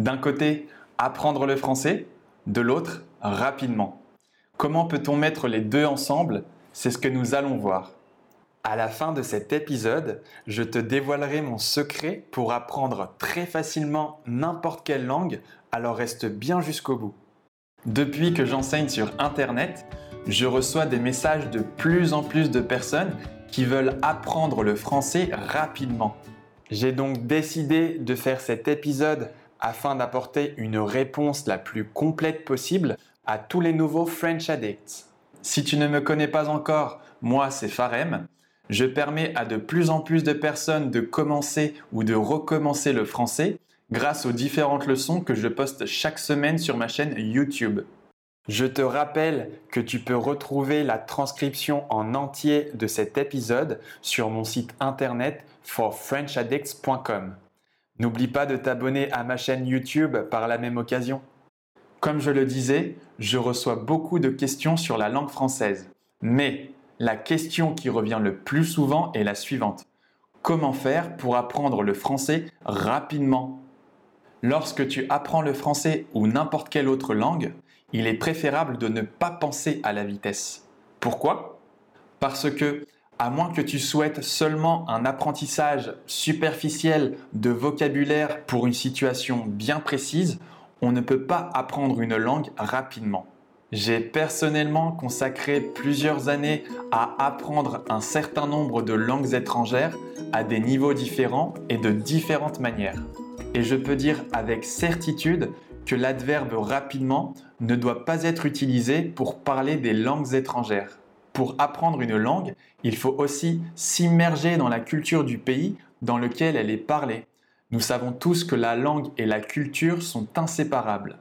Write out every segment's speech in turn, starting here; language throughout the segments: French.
D'un côté, apprendre le français, de l'autre, rapidement. Comment peut-on mettre les deux ensemble? C'est ce que nous allons voir. À la fin de cet épisode, je te dévoilerai mon secret pour apprendre très facilement n'importe quelle langue, alors reste bien jusqu'au bout. Depuis que j'enseigne sur Internet, je reçois des messages de plus en plus de personnes qui veulent apprendre le français rapidement. J'ai donc décidé de faire cet épisode afin d'apporter une réponse la plus complète possible à tous les nouveaux French Addicts. Si tu ne me connais pas encore, moi c'est Farem. Je permets à de plus en plus de personnes de commencer ou de recommencer le français grâce aux différentes leçons que je poste chaque semaine sur ma chaîne YouTube. Je te rappelle que tu peux retrouver la transcription en entier de cet épisode sur mon site internet forfrenchaddicts.com. N'oublie pas de t'abonner à ma chaîne YouTube par la même occasion. Comme je le disais, je reçois beaucoup de questions sur la langue française. Mais la question qui revient le plus souvent est la suivante. Comment faire pour apprendre le français rapidement? Lorsque tu apprends le français ou n'importe quelle autre langue, il est préférable de ne pas penser à la vitesse. Pourquoi? Parce que, à moins que tu souhaites seulement un apprentissage superficiel de vocabulaire pour une situation bien précise, on ne peut pas apprendre une langue rapidement. J'ai personnellement consacré plusieurs années à apprendre un certain nombre de langues étrangères à des niveaux différents et de différentes manières. Et je peux dire avec certitude que l'adverbe rapidement ne doit pas être utilisé pour parler des langues étrangères. Pour apprendre une langue, il faut aussi s'immerger dans la culture du pays dans lequel elle est parlée. Nous savons tous que la langue et la culture sont inséparables.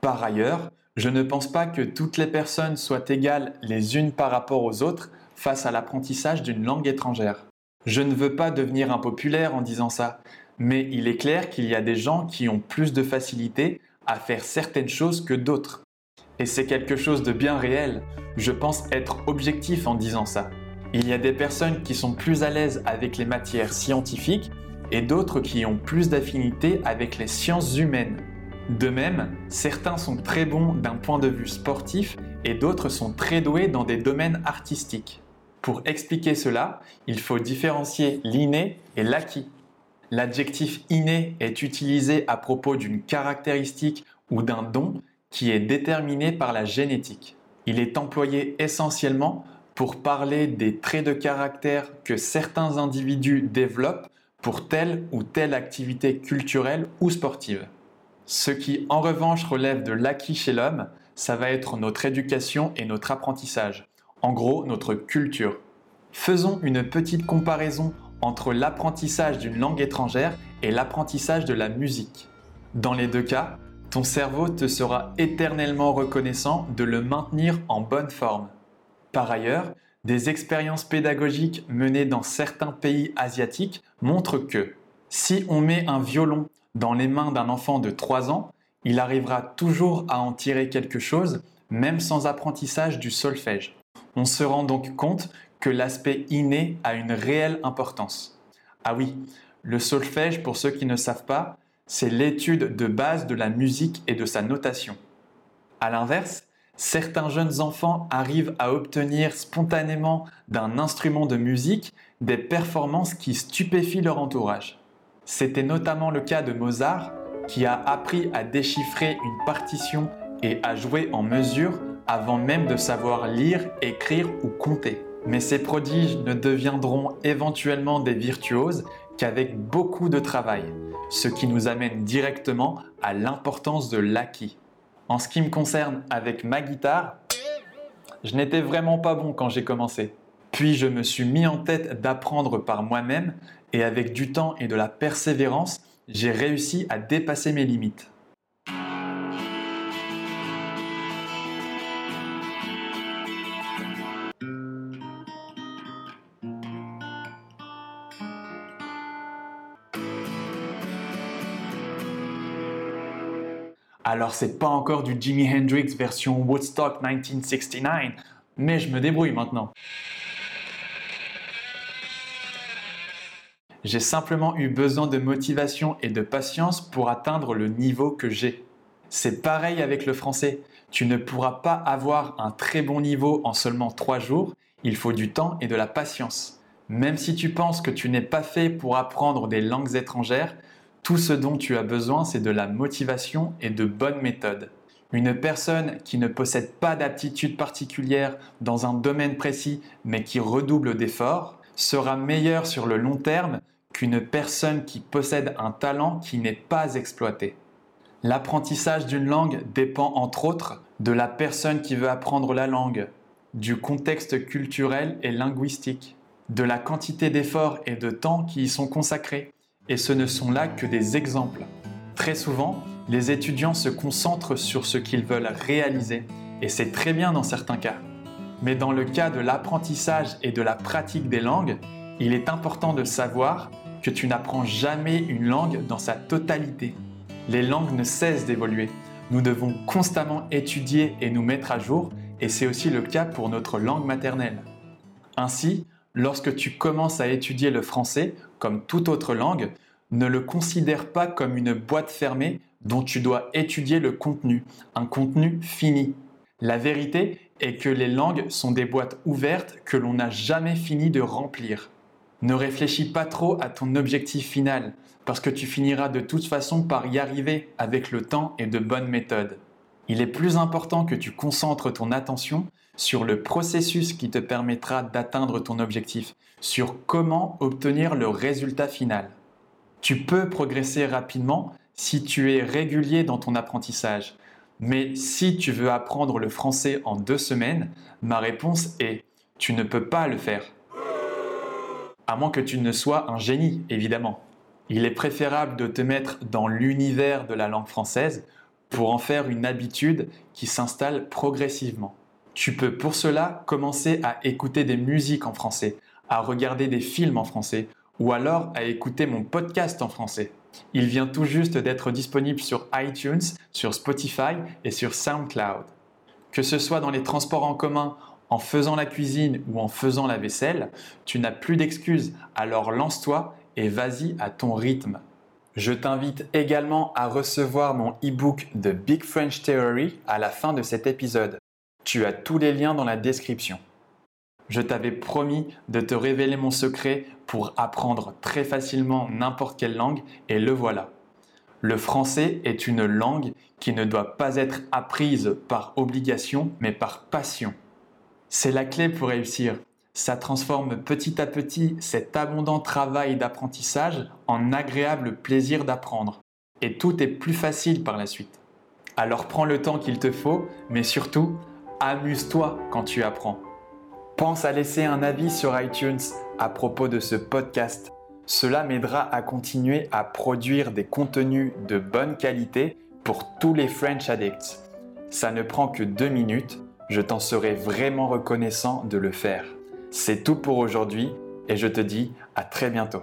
Par ailleurs, je ne pense pas que toutes les personnes soient égales les unes par rapport aux autres face à l'apprentissage d'une langue étrangère. Je ne veux pas devenir impopulaire en disant ça, mais il est clair qu'il y a des gens qui ont plus de facilité à faire certaines choses que d'autres. Et c'est quelque chose de bien réel. Je pense être objectif en disant ça. Il y a des personnes qui sont plus à l'aise avec les matières scientifiques et d'autres qui ont plus d'affinité avec les sciences humaines. De même, certains sont très bons d'un point de vue sportif et d'autres sont très doués dans des domaines artistiques. Pour expliquer cela, il faut différencier l'inné et l'acquis. L'adjectif inné est utilisé à propos d'une caractéristique ou d'un don qui est déterminé par la génétique. Il est employé essentiellement pour parler des traits de caractère que certains individus développent pour telle ou telle activité culturelle ou sportive. Ce qui en revanche relève de l'acquis chez l'homme, ça va être notre éducation et notre apprentissage. En gros, notre culture. Faisons une petite comparaison entre l'apprentissage d'une langue étrangère et l'apprentissage de la musique. Dans les deux cas, ton cerveau te sera éternellement reconnaissant de le maintenir en bonne forme. Par ailleurs, des expériences pédagogiques menées dans certains pays asiatiques montrent que si on met un violon dans les mains d'un enfant de 3 ans, il arrivera toujours à en tirer quelque chose, même sans apprentissage du solfège. On se rend donc compte que l'aspect inné a une réelle importance. Ah oui, le solfège, pour ceux qui ne savent pas, c'est l'étude de base de la musique et de sa notation. A l'inverse, certains jeunes enfants arrivent à obtenir spontanément d'un instrument de musique des performances qui stupéfient leur entourage. C'était notamment le cas de Mozart, qui a appris à déchiffrer une partition et à jouer en mesure avant même de savoir lire, écrire ou compter. Mais ces prodiges ne deviendront éventuellement des virtuoses qu'avec beaucoup de travail, ce qui nous amène directement à l'importance de l'acquis. En ce qui me concerne avec ma guitare, je n'étais vraiment pas bon quand j'ai commencé. Puis je me suis mis en tête d'apprendre par moi-même et avec du temps et de la persévérance, j'ai réussi à dépasser mes limites. Alors c'est pas encore du Jimi Hendrix version Woodstock 1969, mais je me débrouille maintenant. J'ai simplement eu besoin de motivation et de patience pour atteindre le niveau que j'ai. C'est pareil avec le français. Tu ne pourras pas avoir un très bon niveau en seulement trois jours. Il faut du temps et de la patience. Même si tu penses que tu n'es pas fait pour apprendre des langues étrangères, tout ce dont tu as besoin, c'est de la motivation et de bonnes méthodes. Une personne qui ne possède pas d'aptitude particulière dans un domaine précis, mais qui redouble d'efforts, sera meilleure sur le long terme qu'une personne qui possède un talent qui n'est pas exploité. L'apprentissage d'une langue dépend entre autres de la personne qui veut apprendre la langue, du contexte culturel et linguistique, de la quantité d'efforts et de temps qui y sont consacrés. Et ce ne sont là que des exemples. Très souvent, les étudiants se concentrent sur ce qu'ils veulent réaliser, et c'est très bien dans certains cas. Mais dans le cas de l'apprentissage et de la pratique des langues, il est important de savoir que tu n'apprends jamais une langue dans sa totalité. Les langues ne cessent d'évoluer. Nous devons constamment étudier et nous mettre à jour, et c'est aussi le cas pour notre langue maternelle. Ainsi, lorsque tu commences à étudier le français, comme toute autre langue, ne le considère pas comme une boîte fermée dont tu dois étudier le contenu, un contenu fini. La vérité est que les langues sont des boîtes ouvertes que l'on n'a jamais fini de remplir. Ne réfléchis pas trop à ton objectif final, parce que tu finiras de toute façon par y arriver avec le temps et de bonnes méthodes. Il est plus important que tu concentres ton attention sur le processus qui te permettra d'atteindre ton objectif, sur comment obtenir le résultat final. Tu peux progresser rapidement si tu es régulier dans ton apprentissage. Mais si tu veux apprendre le français en deux semaines, ma réponse est tu ne peux pas le faire. À moins que tu ne sois un génie, évidemment. Il est préférable de te mettre dans l'univers de la langue française pour en faire une habitude qui s'installe progressivement. Tu peux pour cela commencer à écouter des musiques en français, à regarder des films en français ou alors à écouter mon podcast en français. Il vient tout juste d'être disponible sur iTunes, sur Spotify et sur SoundCloud. Que ce soit dans les transports en commun, en faisant la cuisine ou en faisant la vaisselle, tu n'as plus d'excuses, alors lance-toi et vas-y à ton rythme. Je t'invite également à recevoir mon e-book de Big French Theory à la fin de cet épisode. Tu as tous les liens dans la description. Je t'avais promis de te révéler mon secret pour apprendre très facilement n'importe quelle langue et le voilà. Le français est une langue qui ne doit pas être apprise par obligation mais par passion. C'est la clé pour réussir. Ça transforme petit à petit cet abondant travail d'apprentissage en agréable plaisir d'apprendre. Et tout est plus facile par la suite. Alors prends le temps qu'il te faut, mais surtout, amuse-toi quand tu apprends. Pense à laisser un avis sur iTunes à propos de ce podcast. Cela m'aidera à continuer à produire des contenus de bonne qualité pour tous les French Addicts. Ça ne prend que deux minutes, je t'en serai vraiment reconnaissant de le faire. C'est tout pour aujourd'hui et je te dis à très bientôt.